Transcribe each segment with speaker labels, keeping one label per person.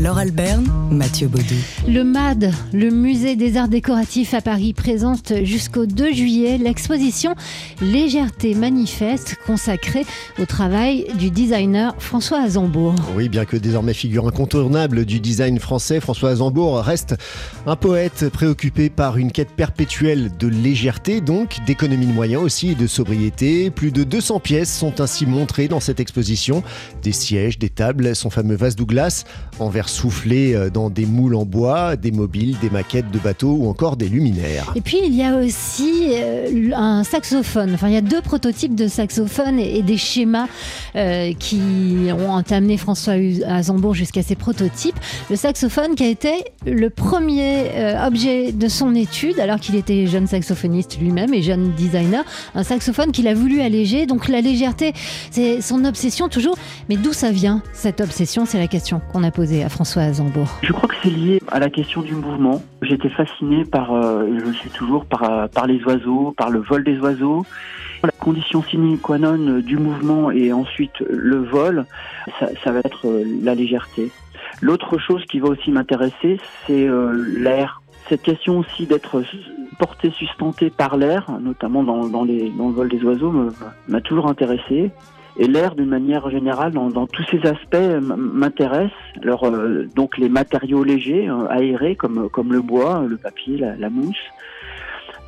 Speaker 1: Laure Alberne, Mathieu Baudou.
Speaker 2: Le MAD, le musée des arts décoratifs à Paris, présente jusqu'au 2 juillet l'exposition Légèreté manifeste consacrée au travail du designer François Azambourg.
Speaker 3: Oui, bien que désormais figure incontournable du design français, François Azambourg reste un poète préoccupé par une quête perpétuelle de légèreté, donc d'économie de moyens aussi et de sobriété. Plus de 200 pièces sont ainsi montrées dans cette exposition. Des sièges, des tables, son fameux vase Douglas en verre soufflé euh, dans des moules en bois, des mobiles, des maquettes de bateaux ou encore des luminaires.
Speaker 2: Et puis il y a aussi euh, un saxophone. Enfin, il y a deux prototypes de saxophone et, des schémas euh, qui ont amené François Azambourg jusqu'à ces prototypes. Le saxophone qui a été le premier objet de son étude, alors qu'il était jeune saxophoniste lui-même et jeune designer. Un saxophone qu'il a voulu alléger. Donc la légèreté, c'est son obsession toujours. Mais d'où ça vient cette obsession? C'est la question qu'on a posée à François Azambourg
Speaker 4: Je crois que c'est lié à la question du mouvement. J'étais fasciné par, euh, je suis toujours, par, euh, par les oiseaux, par le vol des oiseaux. La condition sine qua non du mouvement et ensuite le vol, ça, va être euh, la légèreté. L'autre chose qui va aussi m'intéresser, c'est l'air. Cette question aussi d'être porté, sustenté par l'air, notamment dans, dans le vol des oiseaux, m'a toujours intéressé. Et l'air, d'une manière générale, dans, tous ces aspects, m'intéresse. Alors, euh, donc les matériaux légers, euh, aérés, comme, comme le bois, le papier, la mousse,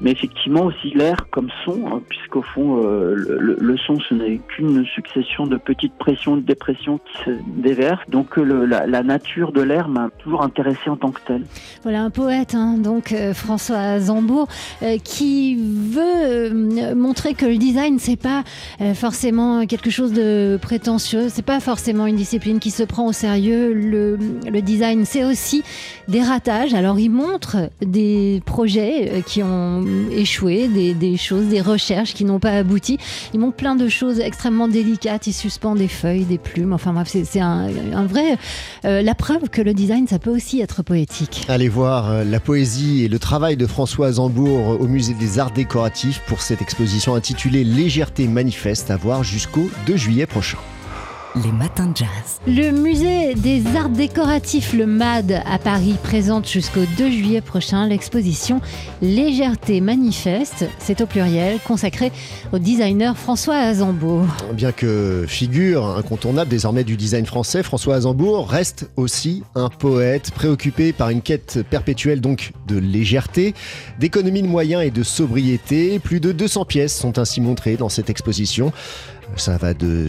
Speaker 4: mais effectivement aussi l'air comme son, hein, puisqu'au fond, euh, le, son, ce n'est qu'une succession de petites pressions, de dépressions qui se déversent. Donc euh, la, nature de l'air m'a toujours intéressé en tant que tel.
Speaker 2: Voilà un poète, hein, donc euh, François Zambourg, qui veut montrer que le design, c'est pas forcément quelque chose de prétentieux, c'est pas forcément une discipline qui se prend au sérieux. Le, le design, c'est aussi des ratages. Alors il montre des projets qui ont échoué, des, choses, des recherches qui n'ont pas abouti. Il montre plein de choses extrêmement délicates. Il suspend des feuilles, des plumes. Enfin bref, c'est un, vrai. Euh, la preuve que le design, ça peut aussi être poétique.
Speaker 3: Allez voir euh, la poésie et le travail de François Zambourg au musée des Arts Décoratifs pour cette exposition intitulée Légèreté manifeste à voir jusqu'au 2 juillet prochain
Speaker 1: les matins de jazz.
Speaker 2: Le musée des arts décoratifs, le MAD, à Paris, présente jusqu'au 2 juillet prochain l'exposition Légèreté manifeste, c'est au pluriel, consacrée au designer François Azambourg.
Speaker 3: Bien que figure incontournable désormais du design français, François Azambourg reste aussi un poète préoccupé par une quête perpétuelle donc de légèreté, d'économie de moyens et de sobriété. Plus de 200 pièces sont ainsi montrées dans cette exposition. Ça va de,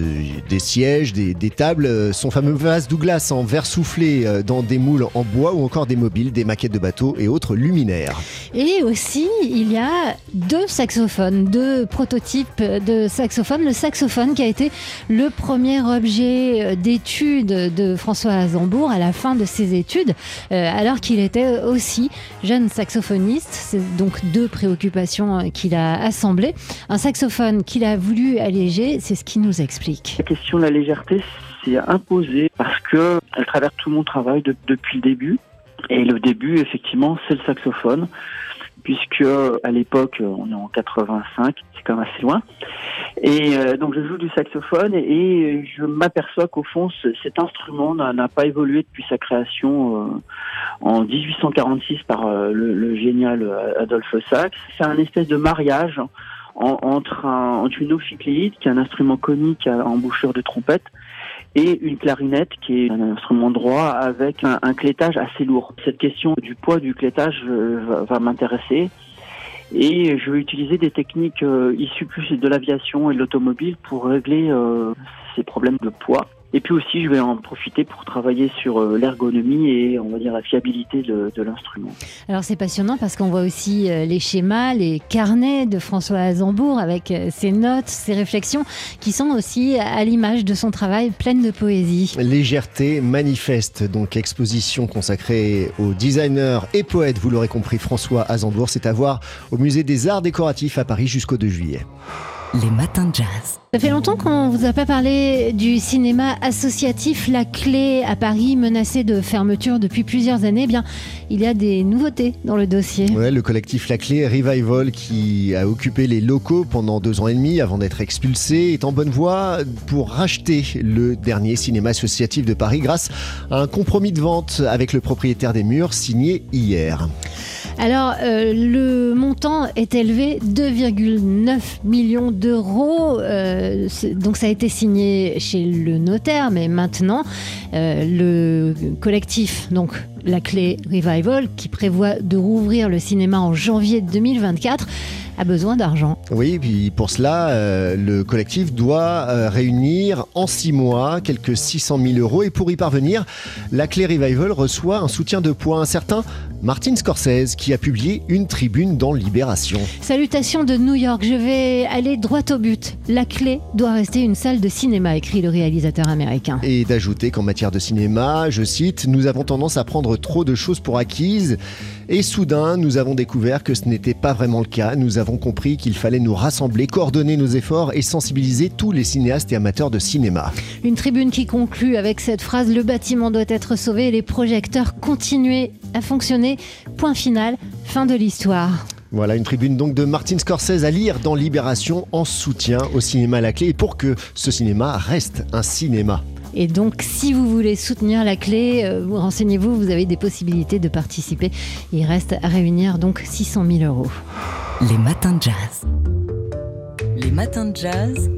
Speaker 3: des sièges, des, tables, son fameux vase Douglas en verre soufflé euh, dans des moules en bois ou encore des mobiles, des maquettes de bateaux et autres luminaires.
Speaker 2: Et aussi, il y a deux saxophones, deux prototypes de saxophones. Le saxophone qui a été le premier objet euh, d'étude de François Azambourg à la fin de ses études, euh, alors qu'il était aussi jeune saxophoniste. C'est donc deux préoccupations qu'il a assemblées. Un saxophone qu'il a voulu alléger, ce qui nous explique.
Speaker 4: La question de la légèreté s'est imposée parce que elle traverse tout mon travail depuis le début. Et le début, effectivement, c'est le saxophone, puisque à l'époque, on est en 85, c'est quand même assez loin. Et euh, donc je joue du saxophone et, je m'aperçois qu'au fond, cet instrument n'a pas évolué depuis sa création euh, en 1846 par euh, le, le, génial Adolphe Sax. C'est un espèce de mariage entre, un, entre une ophicléide, qui est un instrument conique à embouchure de trompette, et une clarinette qui est un instrument droit avec un, un clétage assez lourd. Cette question du poids du clétage euh, va, m'intéresser. Et je vais utiliser des techniques euh, issues plus de l'aviation et de l'automobile pour régler euh, ces problèmes de poids. Et puis aussi, je vais en profiter pour travailler sur euh, l'ergonomie et on va dire la fiabilité de, l'instrument.
Speaker 2: Alors c'est passionnant parce qu'on voit aussi euh, les schémas, les carnets de François Azambourg avec euh, ses notes, ses réflexions qui sont aussi à l'image de son travail pleine de poésie.
Speaker 3: Légèreté manifeste, donc exposition consacrée au designer et poète, vous l'aurez compris, François Azambourg. C'est à voir au musée des arts décoratifs à Paris jusqu'au 2 juillet.
Speaker 1: Les matins de jazz.
Speaker 2: Ça fait longtemps qu'on vous a pas parlé du cinéma associatif La Clé à Paris, menacé de fermeture depuis plusieurs années. Eh bien, il y a des nouveautés dans le dossier.
Speaker 3: Ouais, le collectif La Clé Revival, qui a occupé les locaux pendant deux ans et demi avant d'être expulsé, est en bonne voie pour racheter le dernier cinéma associatif de Paris grâce à un compromis de vente avec le propriétaire des murs signé hier.
Speaker 2: Alors, euh, le montant est élevé 2,9 millions d'euros. Euh, donc, ça a été signé chez le notaire, mais maintenant, euh, le collectif, donc la clé Revival, qui prévoit de rouvrir le cinéma en janvier 2024, a besoin d'argent.
Speaker 3: Oui, puis pour cela, euh, le collectif doit euh, réunir en six mois quelques 600 000 euros. Et pour y parvenir, la Clé Revival reçoit un soutien de poids. Un certain Martin Scorsese qui a publié une tribune dans Libération.
Speaker 2: Salutations de New York, je vais aller droit au but. La Clé doit rester une salle de cinéma, écrit le réalisateur américain.
Speaker 3: Et d'ajouter qu'en matière de cinéma, je cite, nous avons tendance à prendre trop de choses pour acquises. Et soudain, nous avons découvert que ce n'était pas vraiment le cas. Nous avons compris qu'il fallait nous rassembler, coordonner nos efforts et sensibiliser tous les cinéastes et amateurs de cinéma.
Speaker 2: Une tribune qui conclut avec cette phrase Le bâtiment doit être sauvé et les projecteurs continuer à fonctionner. Point final, fin de l'histoire.
Speaker 3: Voilà une tribune donc de Martin Scorsese à lire dans Libération en soutien au cinéma à la clé et pour que ce cinéma reste un cinéma.
Speaker 2: Et donc, si vous voulez soutenir la clé, euh, renseignez-vous, vous avez des possibilités de participer. Il reste à réunir donc 600 000 euros.
Speaker 1: Les matins de jazz. Les matins de jazz.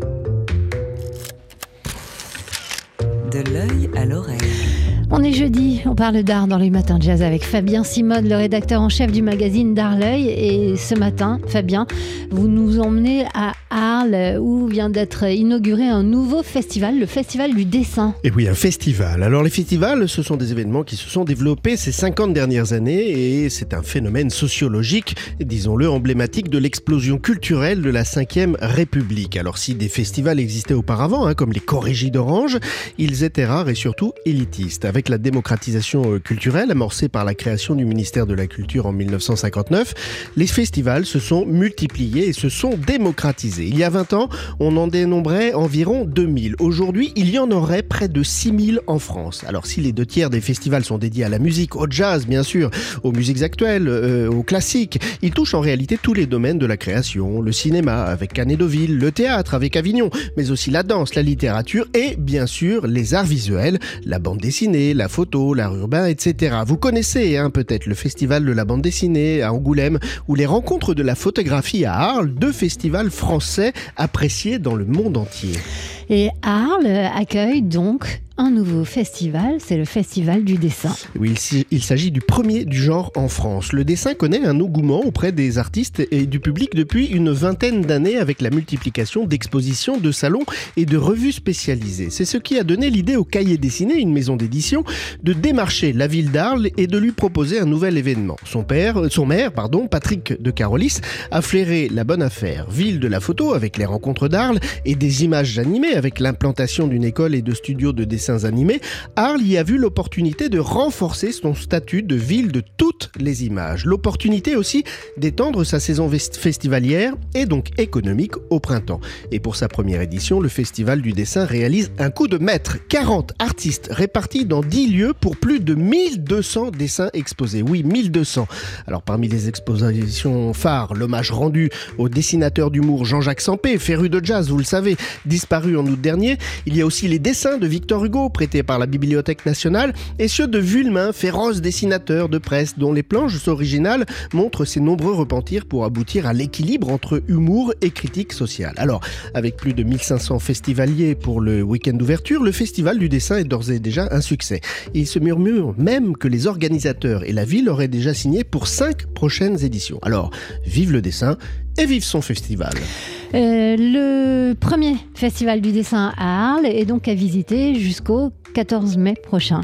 Speaker 1: De l'œil à l'oreille.
Speaker 2: On est jeudi, on parle d'art dans les matins jazz avec Fabien Simode, le rédacteur en chef du magazine D'Art l'œil. Et ce matin, Fabien, vous nous emmenez à Arles où vient d'être inauguré un nouveau festival, le Festival du dessin.
Speaker 5: Et oui, un festival. Alors les festivals, ce sont des événements qui se sont développés ces 50 dernières années et c'est un phénomène sociologique, disons-le, emblématique de l'explosion culturelle de la Ve République. Alors si des festivals existaient auparavant, hein, comme les Corrégies d'Orange, ils étaient rares et surtout élitistes. Avec la démocratisation euh, culturelle amorcée par la création du ministère de la Culture en 1959, les festivals se sont multipliés et se sont démocratisés. Il y a 20 ans, on en dénombrait environ 2000. Aujourd'hui, il y en aurait près de 6000 en France. Alors si les deux tiers des festivals sont dédiés à la musique, au jazz bien sûr, aux musiques actuelles, euh, aux classiques, ils touchent en réalité tous les domaines de la création, le cinéma avec Canet Deauville, le théâtre avec Avignon, mais aussi la danse, la littérature et bien sûr les arts visuels, la bande dessinée, la photo, l'art urbain, etc. Vous connaissez hein, peut-être le festival de la bande dessinée à Angoulême ou les rencontres de la photographie à Arles, deux festivals français appréciés dans le monde entier.
Speaker 2: Et Arles accueille donc un nouveau festival, c'est le Festival du dessin.
Speaker 5: Oui, il s'agit du premier du genre en France. Le dessin connaît un engouement auprès des artistes et du public depuis une vingtaine d'années avec la multiplication d'expositions, de salons et de revues spécialisées. C'est ce qui a donné l'idée au Cahier Dessiné, une maison d'édition, de démarcher la ville d'Arles et de lui proposer un nouvel événement. Son père, son maire, pardon, Patrick de Carolis, a flairé la bonne affaire. Ville de la photo avec les rencontres d'Arles et des images animées avec l'implantation d'une école et de studios de dessin animés, Arles y a vu l'opportunité de renforcer son statut de ville de toutes les images. L'opportunité aussi d'étendre sa saison festivalière et donc économique au printemps. Et pour sa première édition, le Festival du dessin réalise un coup de maître. 40 artistes répartis dans 10 lieux pour plus de 1200 dessins exposés. Oui, 1200. Alors parmi les expositions phares, l'hommage rendu au dessinateur d'humour Jean-Jacques Sampé, féru de jazz, vous le savez, disparu en août dernier. Il y a aussi les dessins de Victor Hugo prêté par la Bibliothèque nationale, et ceux de Vulmain, féroce dessinateur de presse, dont les planches originales montrent ses nombreux repentirs pour aboutir à l'équilibre entre humour et critique sociale. Alors, avec plus de 1500 festivaliers pour le week-end d'ouverture, le Festival du dessin est d'ores et déjà un succès. Il se murmure même que les organisateurs et la ville auraient déjà signé pour cinq prochaines éditions. Alors, vive le dessin et vive son festival.
Speaker 2: Euh, le premier festival du dessin à Arles est donc à visiter jusqu'au 14 mai prochain.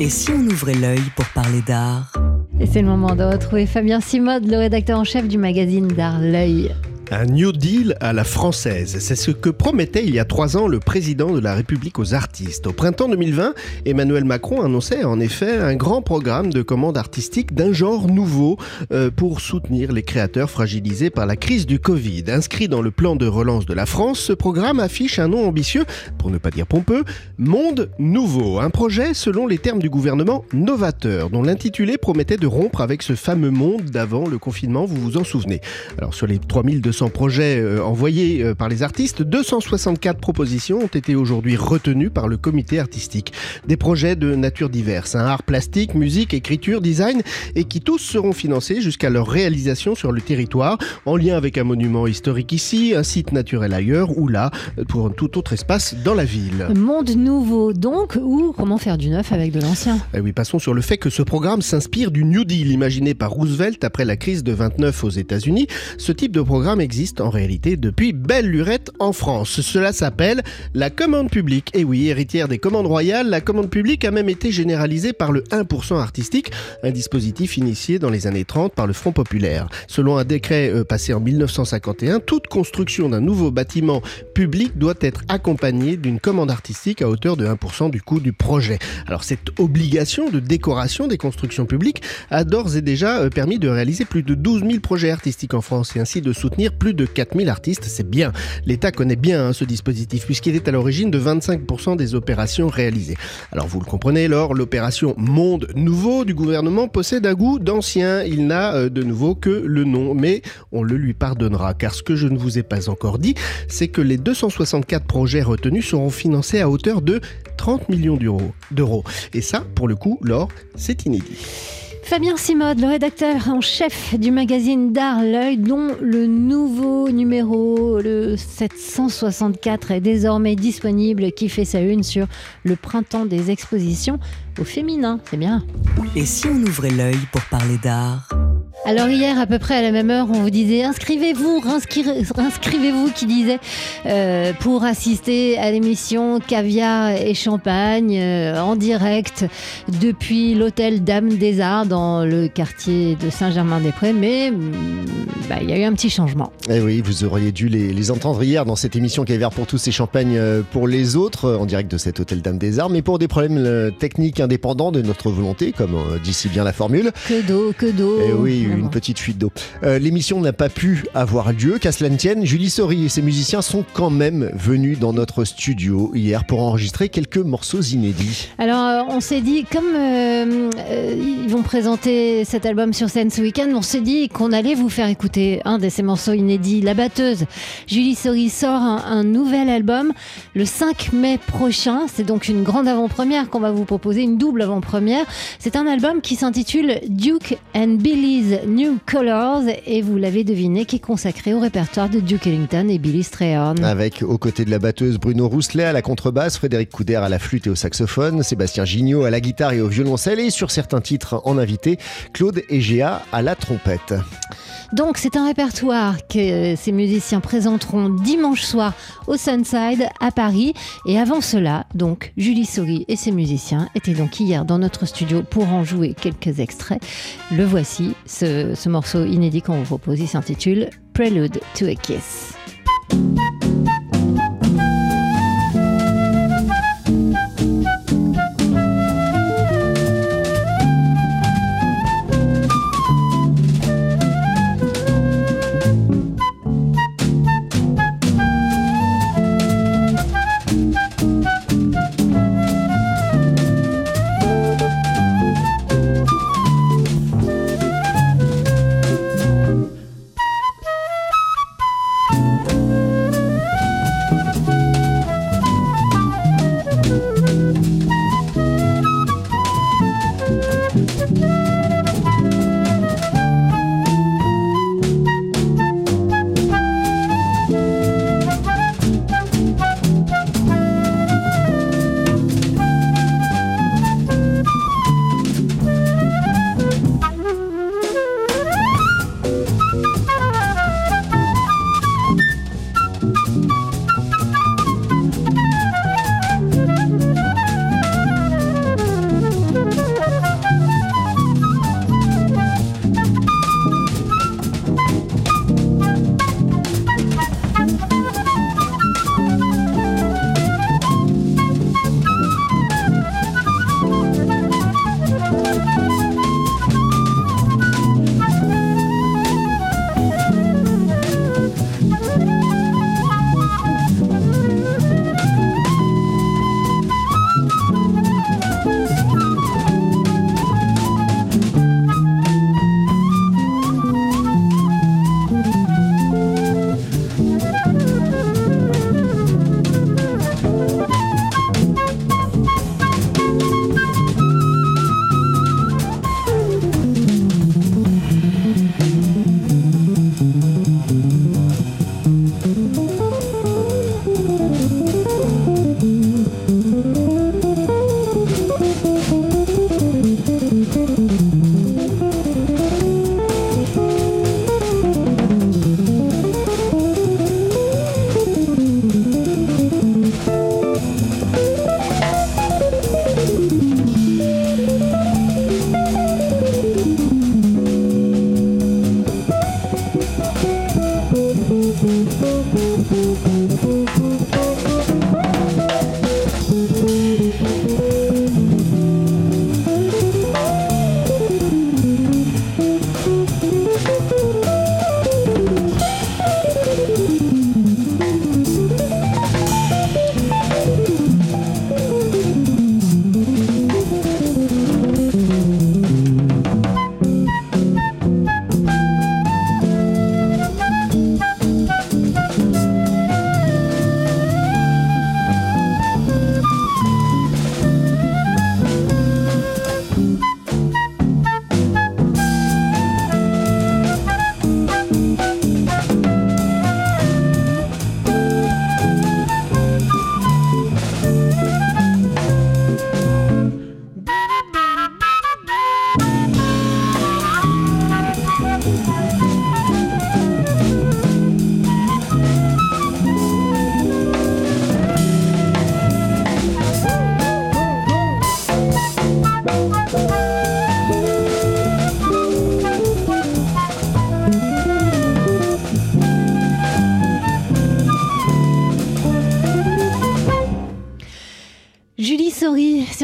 Speaker 1: Et si on ouvrait l'œil pour parler d'art?
Speaker 2: Et c'est le moment de retrouver Fabien Simode, le rédacteur en chef du magazine d'art L'œil.
Speaker 5: Un New Deal à la française, c'est ce que promettait il y a trois ans le président de la République aux artistes. Au printemps 2020, Emmanuel Macron annonçait en effet un grand programme de commande artistique d'un genre nouveau euh, pour soutenir les créateurs fragilisés par la crise du Covid. Inscrit dans le plan de relance de la France, ce programme affiche un nom ambitieux, pour ne pas dire pompeux, Monde Nouveau. Un projet, selon les termes du gouvernement, novateur, dont l'intitulé promettait de rompre avec ce fameux monde d'avant le confinement, vous vous en souvenez? Alors sur les 3200 projets euh, envoyés euh, par les artistes, 264 propositions ont été aujourd'hui retenues par le comité artistique. Des projets de nature diverse, un art plastique, musique, écriture, design, et qui tous seront financés jusqu'à leur réalisation sur le territoire, en lien avec un monument historique ici, un site naturel ailleurs, ou là, pour un tout autre espace dans la ville.
Speaker 2: Monde nouveau donc, ou comment faire du neuf avec de l'ancien?
Speaker 5: Eh Oui, passons sur le fait que ce programme s'inspire du New Deal imaginé par Roosevelt après la crise de 29 aux États-Unis. Ce type de programme existe en réalité depuis belle lurette en France. Cela s'appelle la commande publique. Et oui, héritière des commandes royales, la commande publique a même été généralisée par le 1% artistique, un dispositif initié dans les années 30 par le Front populaire. Selon un décret euh, passé en 1951, toute construction d'un nouveau bâtiment public doit être accompagnée d'une commande artistique à hauteur de 1% du coût du projet. Alors cette obligation de décoration des constructions publiques a d'ores et déjà euh, permis de réaliser plus de 12 000 projets artistiques en France et ainsi de soutenir plus de 4000 artistes, c'est bien. L'État connaît bien hein, ce dispositif puisqu'il est à l'origine de 25% des opérations réalisées. Alors vous le comprenez, lors l'opération Monde Nouveau du gouvernement possède un goût d'ancien. Il n'a euh, de nouveau que le nom, mais on le lui pardonnera car ce que je ne vous ai pas encore dit, c'est que les 264 projets retenus seront financés à hauteur de 30 millions d'euros. Et ça, pour le coup, Laure, c'est inédit.
Speaker 2: Fabien Simode, le rédacteur en chef du magazine D'Art L'œil, dont le nouveau numéro, le 764, est désormais disponible, qui fait sa une sur le printemps des expositions au féminin. C'est bien.
Speaker 1: Et si on ouvrait l'œil pour parler d'art?
Speaker 2: Alors hier, à peu près à la même heure, on vous disait inscrivez-vous, inscrivez-vous qui disait euh, pour assister à l'émission Caviar et Champagne euh, en direct depuis l'hôtel Dame des Arts dans le quartier de Saint-Germain-des-Prés. Mais mm, bah, il y a eu un petit changement.
Speaker 3: Eh oui, vous auriez dû les, entendre hier dans cette émission Caviar pour tous et Champagne euh, pour les autres en direct de cet hôtel Dame des Arts. Mais pour des problèmes techniques indépendants de notre volonté, comme dit si bien la formule.
Speaker 2: Que d'eau, que d'eau.
Speaker 3: Eh oui, une petite fuite d'eau. Euh, l'émission n'a pas pu avoir lieu, qu'à cela ne tienne. Julie Sori et ses musiciens sont quand même venus dans notre studio hier pour enregistrer quelques morceaux inédits.
Speaker 2: Alors, euh, on s'est dit, comme euh, ils vont présenter cet album sur scène ce week-end, on s'est dit qu'on allait vous faire écouter un de ces morceaux inédits, La Batteuse. Julie Sori sort un, un nouvel album le 5 mai prochain. C'est donc une grande avant-première qu'on va vous proposer, une double avant-première. C'est un album qui s'intitule Duke and Billy's New Colors et vous l'avez deviné qui est consacré au répertoire de Duke Ellington et Billy Strayhorn.
Speaker 3: Avec aux côtés de la batteuse Bruno Rousselet à la contrebasse, Frédéric Couder à la flûte et au saxophone, Sébastien Gignot à la guitare et au violoncelle et sur certains titres en invité, Claude Egea à la trompette.
Speaker 2: Donc c'est un répertoire que ces musiciens présenteront dimanche soir au Sunside à Paris. Et avant cela, donc Julie Sori et ses musiciens étaient donc hier dans notre studio pour en jouer quelques extraits. Le voici, ce, ce morceau inédit qu'on vous propose, s'intitule Prelude to a Kiss.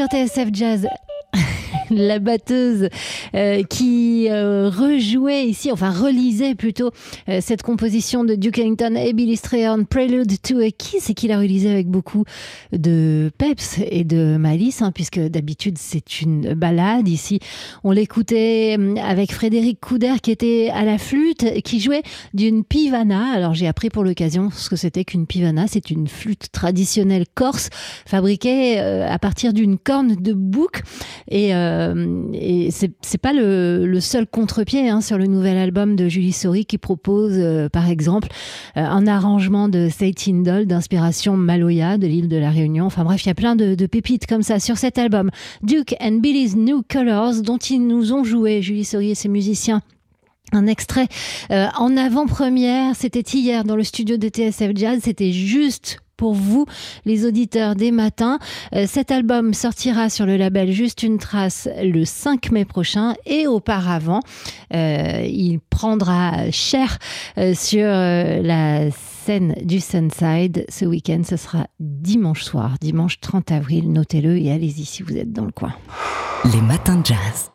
Speaker 2: Sur TSF Jazz. la batteuse euh, qui euh, rejouait ici, enfin relisait plutôt euh, cette composition de Duke Ellington et Billy Strayhorn, Prelude to a Kiss, et qui l'a réalisé avec beaucoup de peps et de malice, hein, puisque d'habitude c'est une balade. Ici, on l'écoutait avec Frédéric Couder qui était à la flûte, qui jouait d'une pivana. Alors j'ai appris pour l'occasion ce que c'était qu'une pivana. C'est une flûte traditionnelle corse fabriquée à partir d'une corne de bouc et euh, et c'est pas le, seul contre-pied hein, sur le nouvel album de Julie Sori qui propose, euh, par exemple, euh, un arrangement de Indol d'inspiration Maloya de l'île de la Réunion. Enfin bref, il y a plein de, pépites comme ça sur cet album. Duke and Billy's New Colors, dont ils nous ont joué, Julie Sori et ses musiciens, un extrait en avant-première, c'était hier dans le studio de TSF Jazz, c'était juste pour vous, les auditeurs des matins. Euh, cet album sortira sur le label Juste une trace le 5 mai prochain et auparavant, euh, il prendra cher euh, sur la scène du Sunside ce week-end. Ce sera dimanche soir, dimanche 30 avril. Notez-le et allez-y si vous êtes dans le coin.
Speaker 1: Les matins de jazz.